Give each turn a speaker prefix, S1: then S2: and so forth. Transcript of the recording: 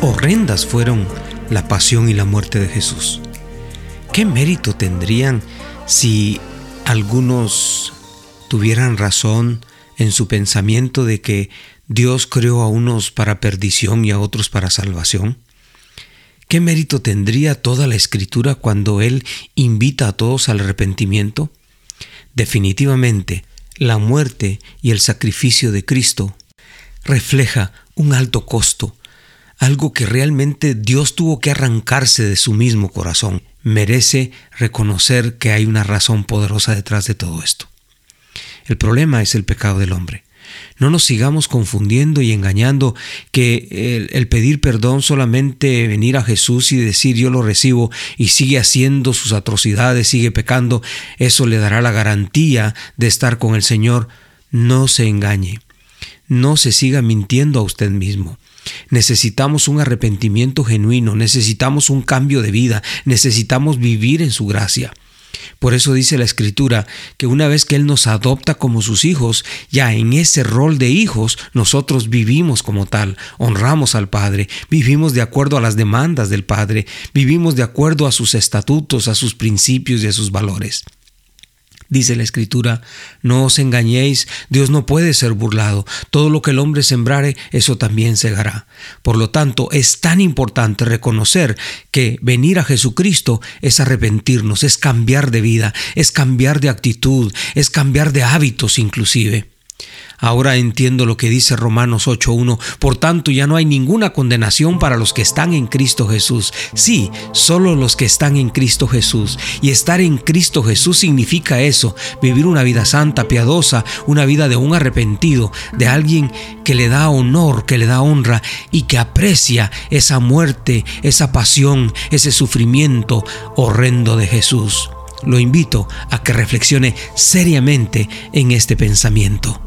S1: horrendas fueron la pasión y la muerte de Jesús. ¿Qué mérito tendrían si algunos tuvieran razón en su pensamiento de que Dios creó a unos para perdición y a otros para salvación? ¿Qué mérito tendría toda la escritura cuando Él invita a todos al arrepentimiento? Definitivamente, la muerte y el sacrificio de Cristo refleja un alto costo, algo que realmente Dios tuvo que arrancarse de su mismo corazón. Merece reconocer que hay una razón poderosa detrás de todo esto. El problema es el pecado del hombre. No nos sigamos confundiendo y engañando que el, pedir perdón solamente venir a Jesús y decir yo lo recibo y sigue haciendo sus atrocidades, sigue pecando, eso le dará la garantía de estar con el Señor. No se engañe. No se siga mintiendo a usted mismo. Necesitamos un arrepentimiento genuino, necesitamos un cambio de vida, necesitamos vivir en su gracia. Por eso dice la Escritura que una vez que Él nos adopta como sus hijos, ya en ese rol de hijos nosotros vivimos como tal, honramos al Padre, vivimos de acuerdo a las demandas del Padre, vivimos de acuerdo a sus estatutos, a sus principios y a sus valores. Dice la Escritura, no os engañéis, Dios no puede ser burlado, todo lo que el hombre sembrare, eso también segará. Por lo tanto, es tan importante reconocer que venir a Jesucristo es arrepentirnos, es cambiar de vida, es cambiar de actitud, es cambiar de hábitos inclusive. Ahora entiendo lo que dice Romanos 8.1. Por tanto, ya no hay ninguna condenación para los que están en Cristo Jesús. Sí, solo los que están en Cristo Jesús. Y estar en Cristo Jesús significa eso, vivir una vida santa, piadosa, una vida de un arrepentido, de alguien que le da honor, que le da honra y que aprecia esa muerte, esa pasión, ese sufrimiento horrendo de Jesús. Lo invito a que reflexione seriamente en este pensamiento.